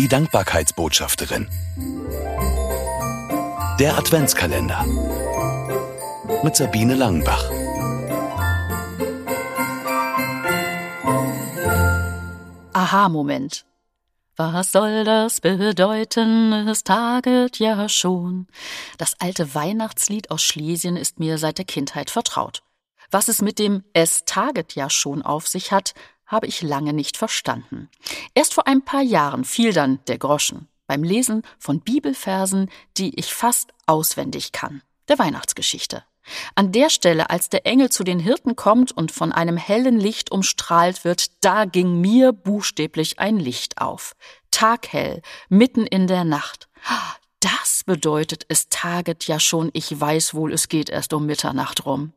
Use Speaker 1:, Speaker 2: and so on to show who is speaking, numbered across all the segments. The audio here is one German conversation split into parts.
Speaker 1: Die Dankbarkeitsbotschafterin. Der Adventskalender. Mit Sabine Langenbach.
Speaker 2: Aha-Moment. Was soll das bedeuten? Es taget ja schon. Das alte Weihnachtslied aus Schlesien ist mir seit der Kindheit vertraut. Was es mit dem Es taget ja schon auf sich hat, habe ich lange nicht verstanden. Erst vor ein paar Jahren fiel dann der Groschen beim Lesen von Bibelversen, die ich fast auswendig kann, der Weihnachtsgeschichte. An der Stelle, als der Engel zu den Hirten kommt und von einem hellen Licht umstrahlt wird, da ging mir buchstäblich ein Licht auf. Taghell, mitten in der Nacht. Das bedeutet, es taget ja schon, ich weiß wohl, es geht erst um Mitternacht rum.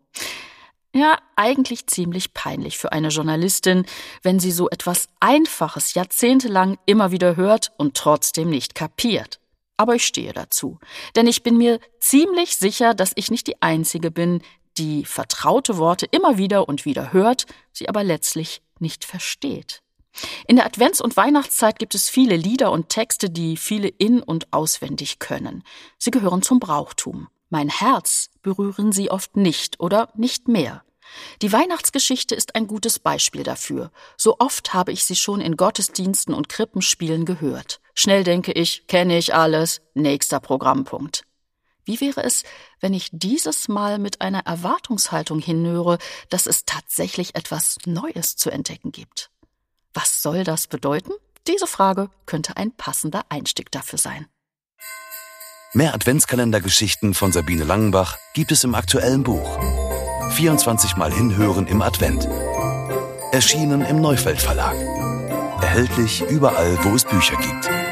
Speaker 2: Ja, eigentlich ziemlich peinlich für eine Journalistin, wenn sie so etwas Einfaches jahrzehntelang immer wieder hört und trotzdem nicht kapiert. Aber ich stehe dazu, denn ich bin mir ziemlich sicher, dass ich nicht die Einzige bin, die vertraute Worte immer wieder und wieder hört, sie aber letztlich nicht versteht. In der Advents- und Weihnachtszeit gibt es viele Lieder und Texte, die viele in- und auswendig können. Sie gehören zum Brauchtum. Mein Herz berühren sie oft nicht oder nicht mehr. Die Weihnachtsgeschichte ist ein gutes Beispiel dafür. So oft habe ich sie schon in Gottesdiensten und Krippenspielen gehört. Schnell denke ich, kenne ich alles, nächster Programmpunkt. Wie wäre es, wenn ich dieses Mal mit einer Erwartungshaltung hinhöre, dass es tatsächlich etwas Neues zu entdecken gibt? Was soll das bedeuten? Diese Frage könnte ein passender Einstieg dafür sein.
Speaker 1: Mehr Adventskalendergeschichten von Sabine Langenbach gibt es im aktuellen Buch 24 Mal hinhören im Advent. Erschienen im Neufeld Verlag. Erhältlich überall, wo es Bücher gibt.